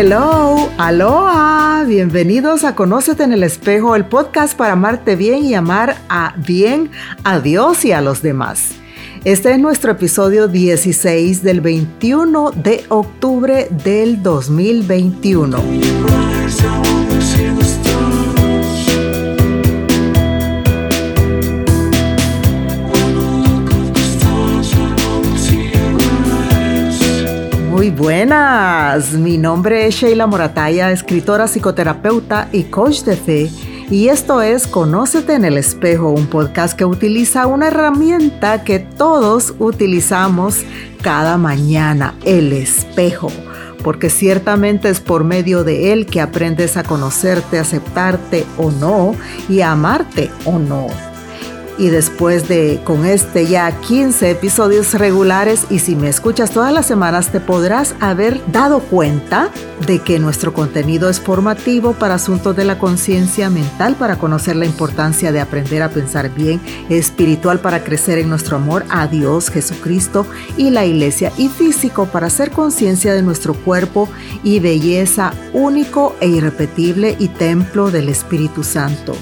hello, aloha, bienvenidos a Conócete en el espejo, el podcast para amarte bien y amar a bien a Dios y a los demás. Este es nuestro episodio 16 del 21 de octubre del 2021. Buenas, mi nombre es Sheila Morataya, escritora, psicoterapeuta y coach de fe. Y esto es Conócete en el espejo, un podcast que utiliza una herramienta que todos utilizamos cada mañana, el espejo. Porque ciertamente es por medio de él que aprendes a conocerte, aceptarte o no y a amarte o no y después de con este ya 15 episodios regulares y si me escuchas todas las semanas te podrás haber dado cuenta de que nuestro contenido es formativo para asuntos de la conciencia mental para conocer la importancia de aprender a pensar bien, espiritual para crecer en nuestro amor a Dios, Jesucristo y la iglesia y físico para hacer conciencia de nuestro cuerpo y belleza único e irrepetible y templo del Espíritu Santo.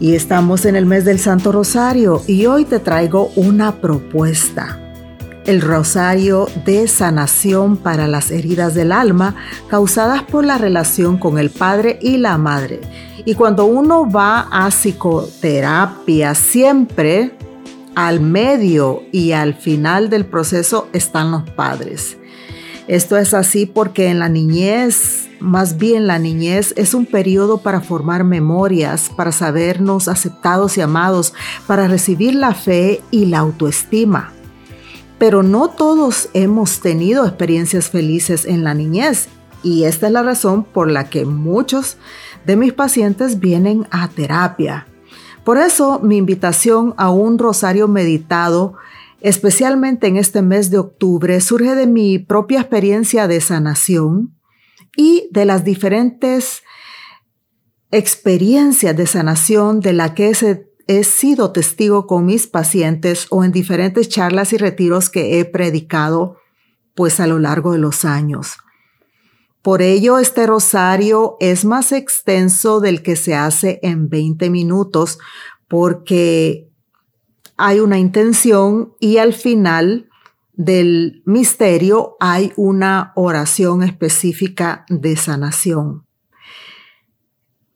Y estamos en el mes del Santo Rosario y hoy te traigo una propuesta. El rosario de sanación para las heridas del alma causadas por la relación con el padre y la madre. Y cuando uno va a psicoterapia, siempre al medio y al final del proceso están los padres. Esto es así porque en la niñez, más bien la niñez es un periodo para formar memorias, para sabernos aceptados y amados, para recibir la fe y la autoestima. Pero no todos hemos tenido experiencias felices en la niñez y esta es la razón por la que muchos de mis pacientes vienen a terapia. Por eso mi invitación a un rosario meditado especialmente en este mes de octubre, surge de mi propia experiencia de sanación y de las diferentes experiencias de sanación de la que he, sido testigo con mis pacientes o en diferentes charlas y retiros que he predicado pues a lo largo de los años. Por ello, este rosario es más extenso del que se hace en 20 minutos, porque hay una intención y al final del misterio hay una oración específica de sanación.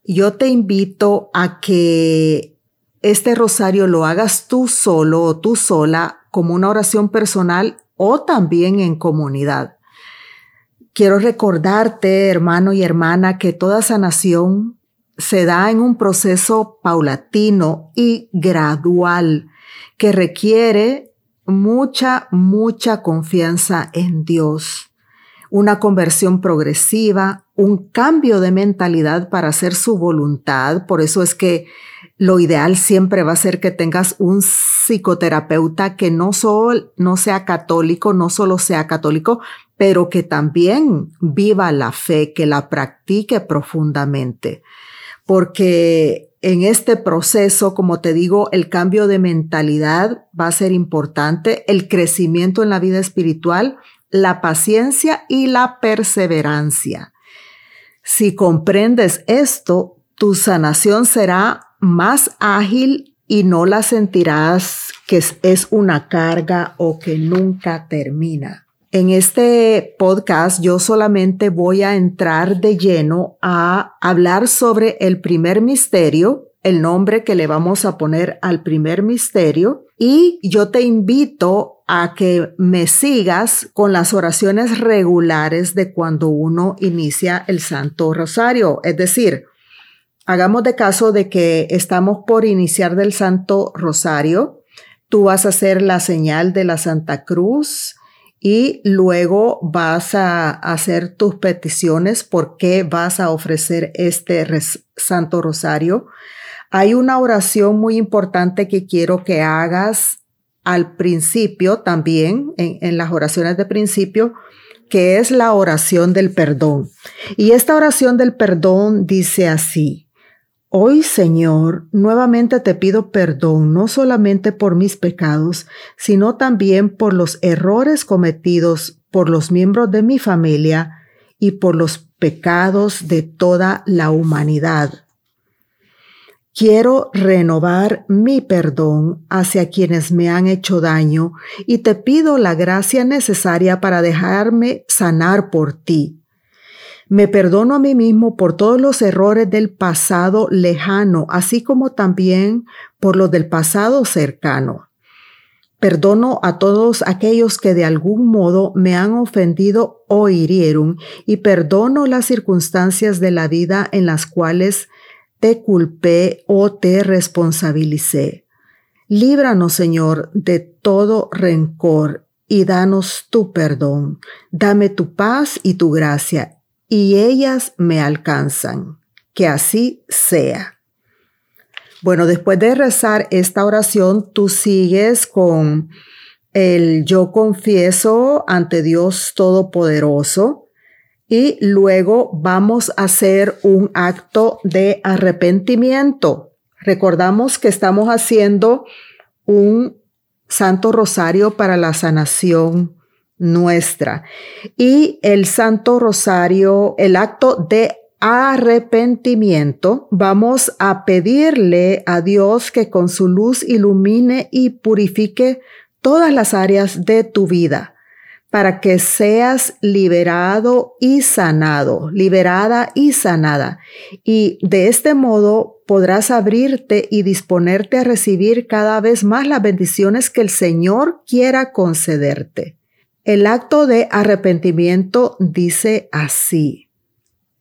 Yo te invito a que este rosario lo hagas tú solo o tú sola como una oración personal o también en comunidad. Quiero recordarte, hermano y hermana, que toda sanación se da en un proceso paulatino y gradual que requiere mucha, mucha confianza en Dios, una conversión progresiva, un cambio de mentalidad para hacer su voluntad. Por eso es que lo ideal siempre va a ser que tengas un psicoterapeuta que no, solo, no sea católico, no solo sea católico, pero que también viva la fe, que la practique profundamente. Porque en este proceso, como te digo, el cambio de mentalidad va a ser importante, el crecimiento en la vida espiritual, la paciencia y la perseverancia. Si comprendes esto, tu sanación será más ágil y no la sentirás que es una carga o que nunca termina. En este podcast yo solamente voy a entrar de lleno a hablar sobre el primer misterio, el nombre que le vamos a poner al primer misterio, y yo te invito a que me sigas con las oraciones regulares de cuando uno inicia el Santo Rosario. Es decir, hagamos de caso de que estamos por iniciar del Santo Rosario. Tú vas a hacer la señal de la Santa Cruz, y luego vas a hacer tus peticiones por qué vas a ofrecer este Santo Rosario. Hay una oración muy importante que quiero que hagas al principio también, en, en las oraciones de principio, que es la oración del perdón. Y esta oración del perdón dice así, Hoy, Señor, nuevamente te pido perdón no solamente por mis pecados, sino también por los errores cometidos por los miembros de mi familia y por los pecados de toda la humanidad. Quiero renovar mi perdón hacia quienes me han hecho daño y te pido la gracia necesaria para dejarme sanar por ti. Me perdono a mí mismo por todos los errores del pasado lejano, así como también por los del pasado cercano. Perdono a todos aquellos que de algún modo me han ofendido o hirieron y perdono las circunstancias de la vida en las cuales te culpé o te responsabilicé. Líbranos, Señor, de todo rencor y danos tu perdón. Dame tu paz y tu gracia, y ellas me alcanzan. Que así sea. Bueno, después de rezar esta oración, tú sigues con el yo confieso ante Dios Todopoderoso y luego vamos a hacer un acto de arrepentimiento. Recordamos que estamos haciendo un Santo Rosario para la sanación nuestra. Y el Santo Rosario, el acto de arrepentimiento, vamos a pedirle a Dios que con su luz ilumine y purifique todas las áreas de tu vida para que seas liberado y sanado, liberada y sanada. Y de este modo podrás abrirte y disponerte a recibir cada vez más las bendiciones que el Señor quiera concederte. El acto de arrepentimiento dice así,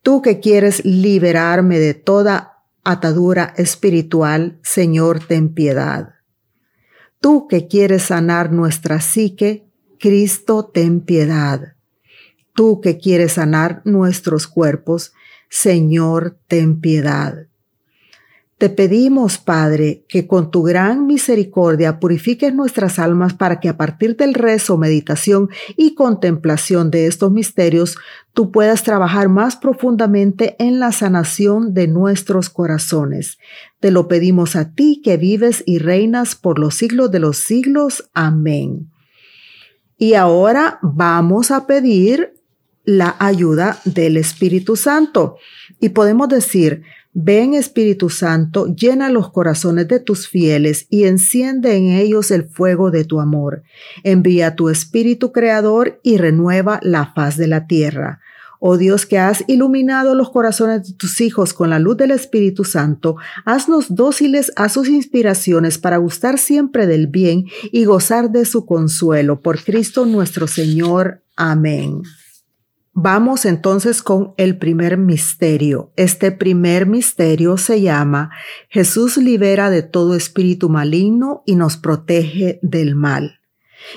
tú que quieres liberarme de toda atadura espiritual, Señor, ten piedad. Tú que quieres sanar nuestra psique, Cristo, ten piedad. Tú que quieres sanar nuestros cuerpos, Señor, ten piedad. Te pedimos, Padre, que con tu gran misericordia purifiques nuestras almas para que a partir del rezo, meditación y contemplación de estos misterios, tú puedas trabajar más profundamente en la sanación de nuestros corazones. Te lo pedimos a ti que vives y reinas por los siglos de los siglos. Amén. Y ahora vamos a pedir la ayuda del Espíritu Santo. Y podemos decir, ven Espíritu Santo, llena los corazones de tus fieles y enciende en ellos el fuego de tu amor. Envía tu Espíritu Creador y renueva la faz de la tierra. Oh Dios que has iluminado los corazones de tus hijos con la luz del Espíritu Santo, haznos dóciles a sus inspiraciones para gustar siempre del bien y gozar de su consuelo. Por Cristo nuestro Señor. Amén. Vamos entonces con el primer misterio. Este primer misterio se llama Jesús libera de todo espíritu maligno y nos protege del mal.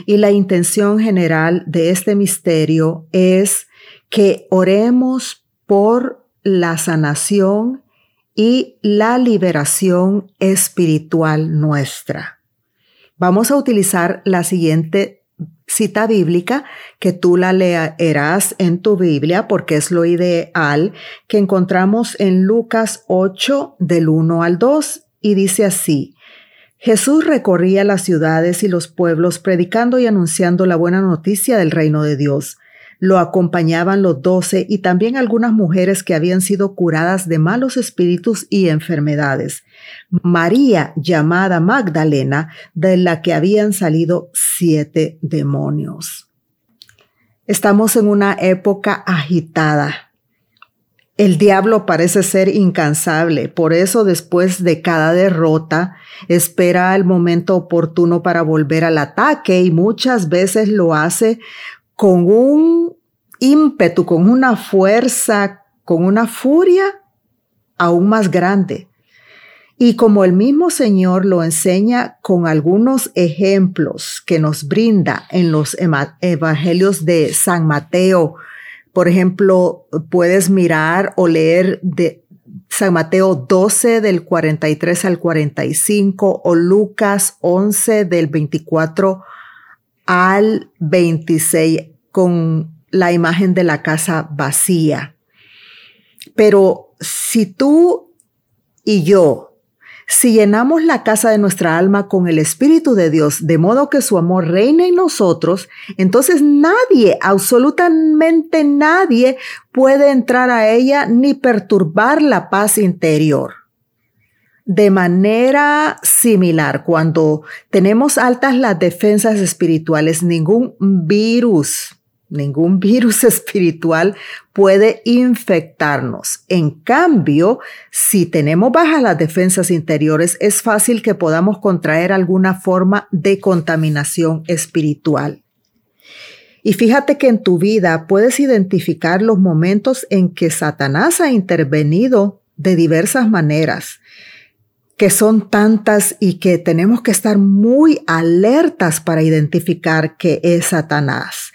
Y la intención general de este misterio es que oremos por la sanación y la liberación espiritual nuestra. Vamos a utilizar la siguiente cita bíblica que tú la leerás en tu Biblia porque es lo ideal que encontramos en Lucas 8 del 1 al 2 y dice así. Jesús recorría las ciudades y los pueblos predicando y anunciando la buena noticia del reino de Dios lo acompañaban los doce y también algunas mujeres que habían sido curadas de malos espíritus y enfermedades. María, llamada Magdalena, de la que habían salido siete demonios. Estamos en una época agitada. El diablo parece ser incansable, por eso después de cada derrota espera el momento oportuno para volver al ataque y muchas veces lo hace con un ímpetu, con una fuerza, con una furia aún más grande. Y como el mismo Señor lo enseña con algunos ejemplos que nos brinda en los evangelios de San Mateo, por ejemplo, puedes mirar o leer de San Mateo 12 del 43 al 45 o Lucas 11 del 24 al 26 con la imagen de la casa vacía. Pero si tú y yo Si llenamos la casa de nuestra alma con el Espíritu de Dios, de modo que su amor reine en nosotros, entonces nadie, absolutamente nadie, puede entrar a ella ni perturbar la paz interior. De manera similar, cuando tenemos altas las defensas espirituales, ningún virus, ningún virus espiritual puede infectarnos. En cambio, si tenemos bajas las defensas interiores, es fácil que podamos contraer alguna forma de contaminación espiritual. Y fíjate que en tu vida puedes identificar los momentos en que Satanás ha intervenido de diversas maneras que son tantas y que tenemos que estar muy alertas para identificar que es Satanás.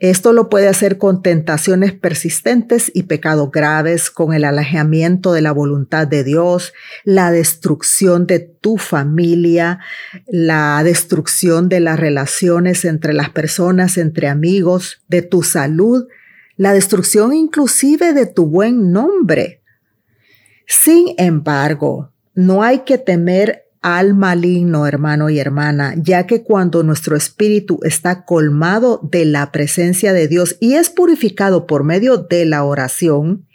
Esto lo puede hacer con tentaciones persistentes y pecados graves, con el alejamiento de la voluntad de Dios, la destrucción de tu familia, la destrucción de las relaciones entre las personas, entre amigos, de tu salud, la destrucción inclusive de tu buen nombre. Sin embargo, no hay que temer al maligno, hermano y hermana, ya que cuando nuestro espíritu está colmado de la presencia de Dios y es purificado por medio de la oración,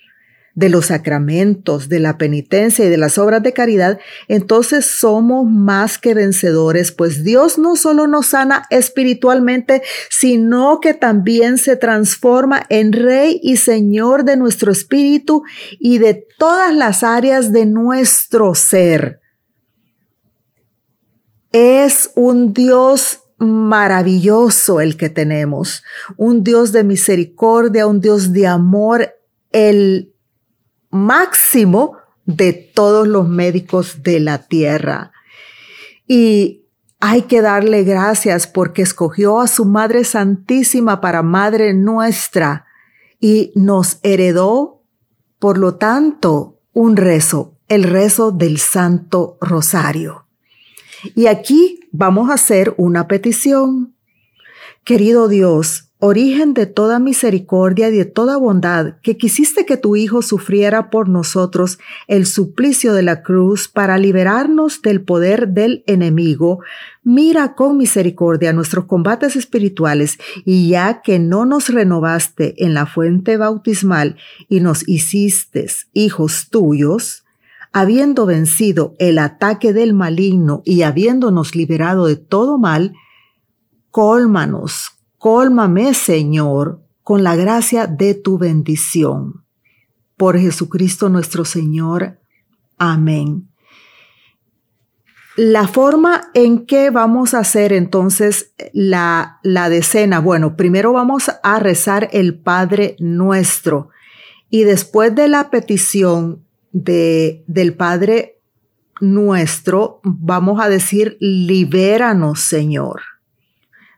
de los sacramentos, de la penitencia y de las obras de caridad, entonces somos más que vencedores, pues Dios no solo nos sana espiritualmente, sino que también se transforma en Rey y Señor de nuestro espíritu y de todas las áreas de nuestro ser. Es un Dios maravilloso el que tenemos, un Dios de misericordia, un Dios de amor, el máximo de todos los médicos de la tierra. Y hay que darle gracias porque escogió a su Madre Santísima para Madre nuestra y nos heredó, por lo tanto, un rezo, el rezo del Santo Rosario. Y aquí vamos a hacer una petición. Querido Dios, origen de toda misericordia y de toda bondad, que quisiste que tu Hijo sufriera por nosotros el suplicio de la cruz para liberarnos del poder del enemigo, mira con misericordia nuestros combates espirituales y ya que no nos renovaste en la fuente bautismal y nos hiciste hijos tuyos, habiendo vencido el ataque del maligno y habiéndonos liberado de todo mal, cólmanos Cólmame, Señor, con la gracia de tu bendición. Por Jesucristo nuestro Señor. Amén. La forma en que vamos a hacer entonces la, la decena, bueno, primero vamos a rezar el Padre nuestro y después de la petición de, del Padre nuestro, vamos a decir, libéranos, Señor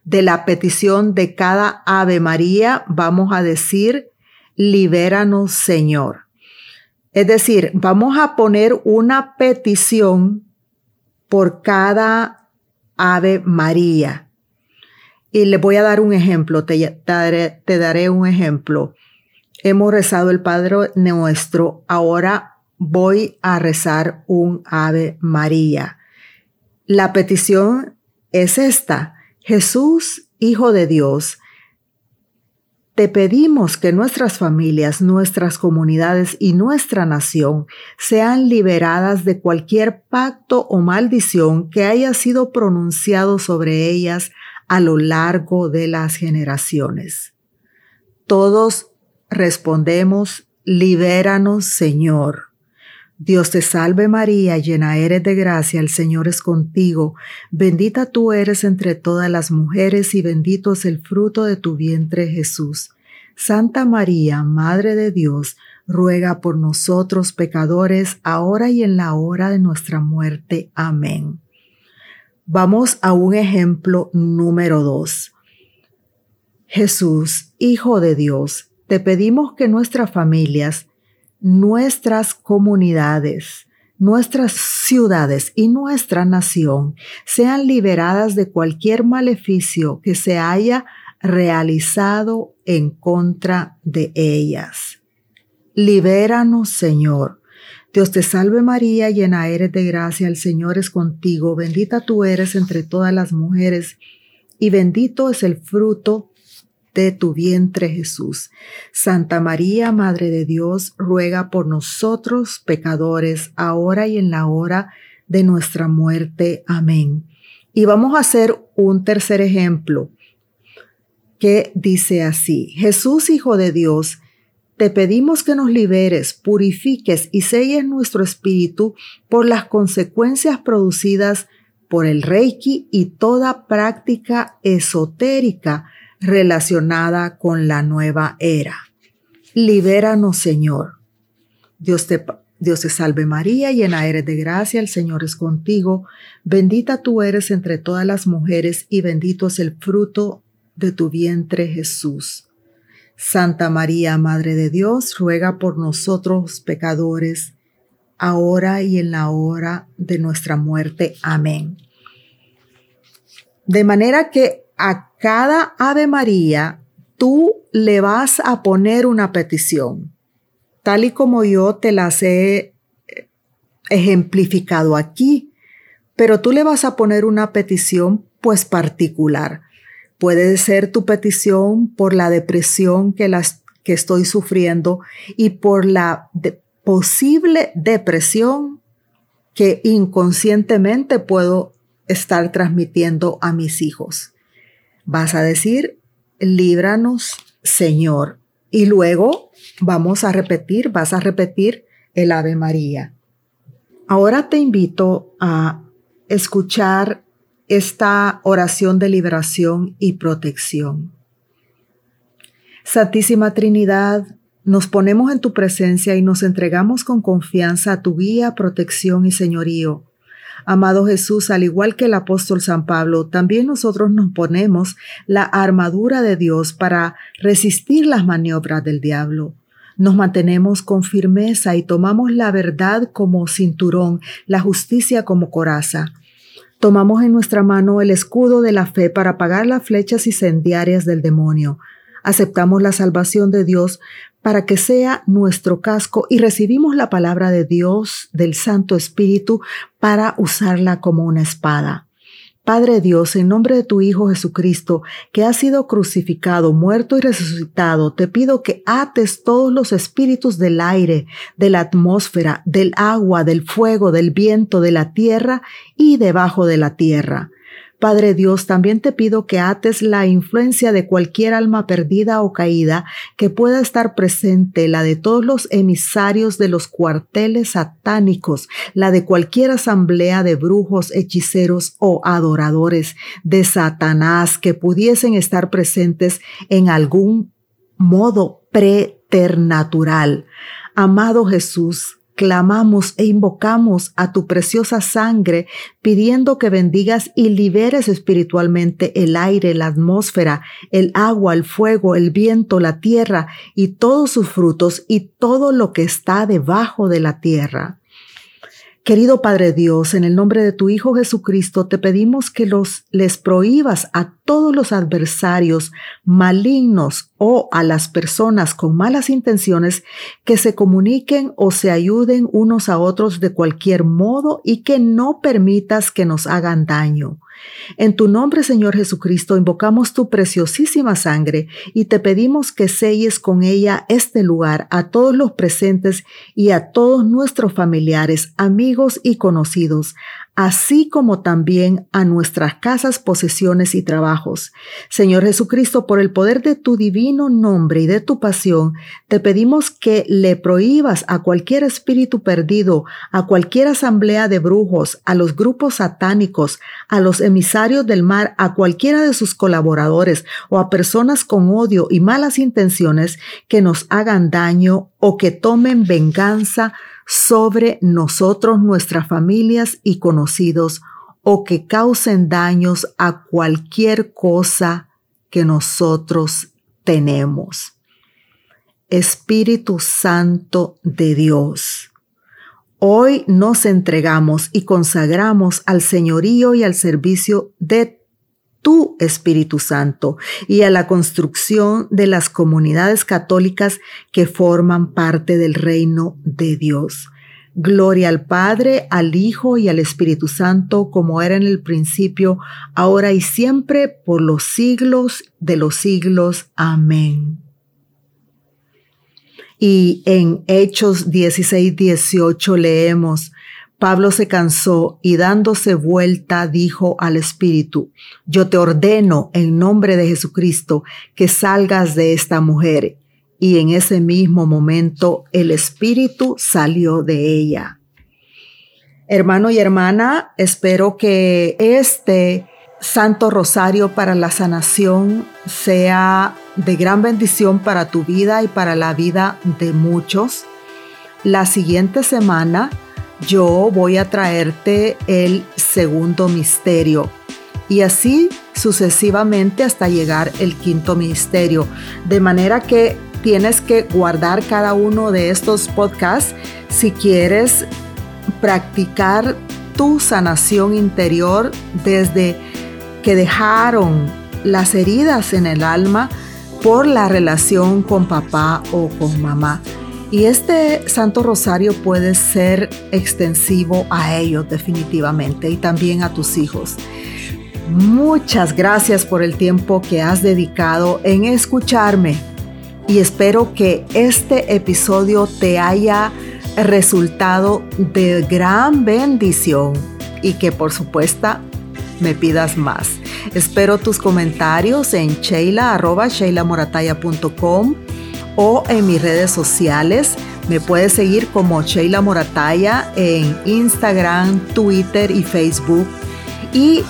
de la petición de cada Ave María, vamos a decir, libéranos Señor. Es decir, vamos a poner una petición por cada Ave María. Y le voy a dar un ejemplo, te, daré, te daré un ejemplo. Hemos rezado el Padre nuestro, ahora voy a rezar un Ave María. La petición es esta. Jesús, Hijo de Dios, te pedimos que nuestras familias, nuestras comunidades y nuestra nación sean liberadas de cualquier pacto o maldición que haya sido pronunciado sobre ellas a lo largo de las generaciones. Todos respondemos, libéranos Señor. Dios te salve María, llena eres de gracia, el Señor es contigo, bendita tú eres entre todas las mujeres y bendito es el fruto de tu vientre Jesús. Santa María, Madre de Dios, ruega por nosotros pecadores, ahora y en la hora de nuestra muerte. Amén. Vamos a un ejemplo número dos. Jesús, Hijo de Dios, te pedimos que nuestras familias nuestras comunidades, nuestras ciudades y nuestra nación sean liberadas de cualquier maleficio que se haya realizado en contra de ellas. Libéranos, Señor. Dios te salve María, llena eres de gracia, el Señor es contigo, bendita tú eres entre todas las mujeres, y bendito es el fruto de tu vientre Jesús. Santa María, Madre de Dios, ruega por nosotros pecadores, ahora y en la hora de nuestra muerte. Amén. Y vamos a hacer un tercer ejemplo que dice así, Jesús, Hijo de Dios, te pedimos que nos liberes, purifiques y selles nuestro espíritu por las consecuencias producidas por el Reiki y toda práctica esotérica relacionada con la nueva era. Libéranos, Señor. Dios te, Dios te salve María, llena eres de gracia, el Señor es contigo, bendita tú eres entre todas las mujeres y bendito es el fruto de tu vientre Jesús. Santa María, Madre de Dios, ruega por nosotros pecadores, ahora y en la hora de nuestra muerte. Amén. De manera que cada Ave María tú le vas a poner una petición, tal y como yo te las he ejemplificado aquí, pero tú le vas a poner una petición pues particular. Puede ser tu petición por la depresión que, las, que estoy sufriendo y por la posible depresión que inconscientemente puedo estar transmitiendo a mis hijos. Vas a decir, líbranos, Señor. Y luego vamos a repetir, vas a repetir el Ave María. Ahora te invito a escuchar esta oración de liberación y protección. Santísima Trinidad, nos ponemos en tu presencia y nos entregamos con confianza a tu guía, protección y señorío. Amado Jesús, al igual que el apóstol San Pablo, también nosotros nos ponemos la armadura de Dios para resistir las maniobras del diablo. Nos mantenemos con firmeza y tomamos la verdad como cinturón, la justicia como coraza. Tomamos en nuestra mano el escudo de la fe para apagar las flechas incendiarias del demonio. Aceptamos la salvación de Dios para que sea nuestro casco y recibimos la palabra de Dios, del Santo Espíritu, para usarla como una espada. Padre Dios, en nombre de tu Hijo Jesucristo, que ha sido crucificado, muerto y resucitado, te pido que ates todos los espíritus del aire, de la atmósfera, del agua, del fuego, del viento, de la tierra y debajo de la tierra. Padre Dios, también te pido que ates la influencia de cualquier alma perdida o caída que pueda estar presente, la de todos los emisarios de los cuarteles satánicos, la de cualquier asamblea de brujos, hechiceros o adoradores de Satanás que pudiesen estar presentes en algún modo preternatural. Amado Jesús, clamamos e invocamos a tu preciosa sangre, pidiendo que bendigas y liberes espiritualmente el aire, la atmósfera, el agua, el fuego, el viento, la tierra y todos sus frutos y todo lo que está debajo de la tierra. Querido Padre Dios, en el nombre de tu Hijo Jesucristo, te pedimos que los les prohíbas a todos los adversarios malignos o a las personas con malas intenciones que se comuniquen o se ayuden unos a otros de cualquier modo y que no permitas que nos hagan daño. En tu nombre, Señor Jesucristo, invocamos tu preciosísima sangre y te pedimos que selles con ella este lugar a todos los presentes y a todos nuestros familiares, amigos y conocidos, así como también a nuestras casas, posesiones y trabajos. Señor Jesucristo, por el poder de tu divino nombre y de tu pasión, te pedimos que le prohíbas a cualquier espíritu perdido, a cualquier asamblea de brujos, a los grupos satánicos, a los emisarios del mar, a cualquiera de sus colaboradores o a personas con odio y malas intenciones que nos hagan daño o que tomen venganza sobre nosotros, nuestras familias y conocidos, o que causen daños a cualquier cosa que nosotros tenemos. Espíritu Santo de Dios. Hoy nos entregamos y consagramos al señorío y al servicio de tu Espíritu Santo y a la construcción de las comunidades católicas que forman parte del reino de Dios. Gloria al Padre, al Hijo y al Espíritu Santo, como era en el principio, ahora y siempre, por los siglos de los siglos. Amén. Y en Hechos 16, 18 leemos, Pablo se cansó y dándose vuelta dijo al Espíritu, yo te ordeno en nombre de Jesucristo que salgas de esta mujer y en ese mismo momento el espíritu salió de ella. Hermano y hermana, espero que este Santo Rosario para la sanación sea de gran bendición para tu vida y para la vida de muchos. La siguiente semana yo voy a traerte el segundo misterio y así sucesivamente hasta llegar el quinto misterio. De manera que tienes que guardar cada uno de estos podcasts si quieres practicar tu sanación interior desde que dejaron las heridas en el alma por la relación con papá o con mamá. Y este Santo Rosario puede ser extensivo a ellos definitivamente y también a tus hijos. Muchas gracias por el tiempo que has dedicado en escucharme y espero que este episodio te haya resultado de gran bendición y que por supuesto me pidas más. Espero tus comentarios en sheila o en mis redes sociales. Me puedes seguir como Sheila Morataya en Instagram, Twitter y Facebook. Y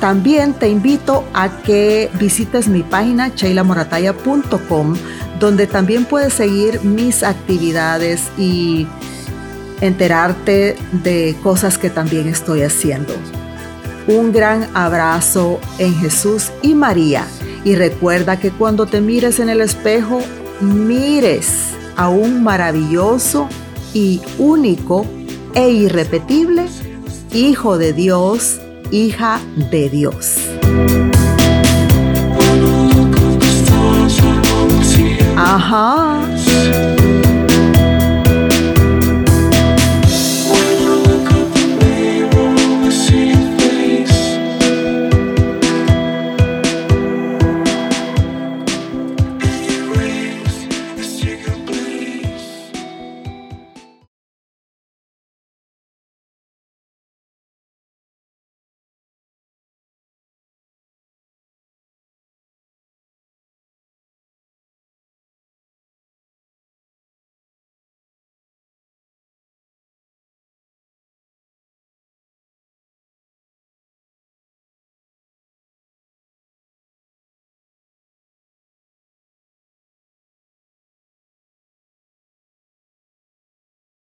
también te invito a que visites mi página sheilamorataya.com donde también puedes seguir mis actividades y enterarte de cosas que también estoy haciendo. Un gran abrazo en Jesús y María y recuerda que cuando te mires en el espejo, mires a un maravilloso y único e irrepetible Hijo de Dios, hija de Dios. Huh.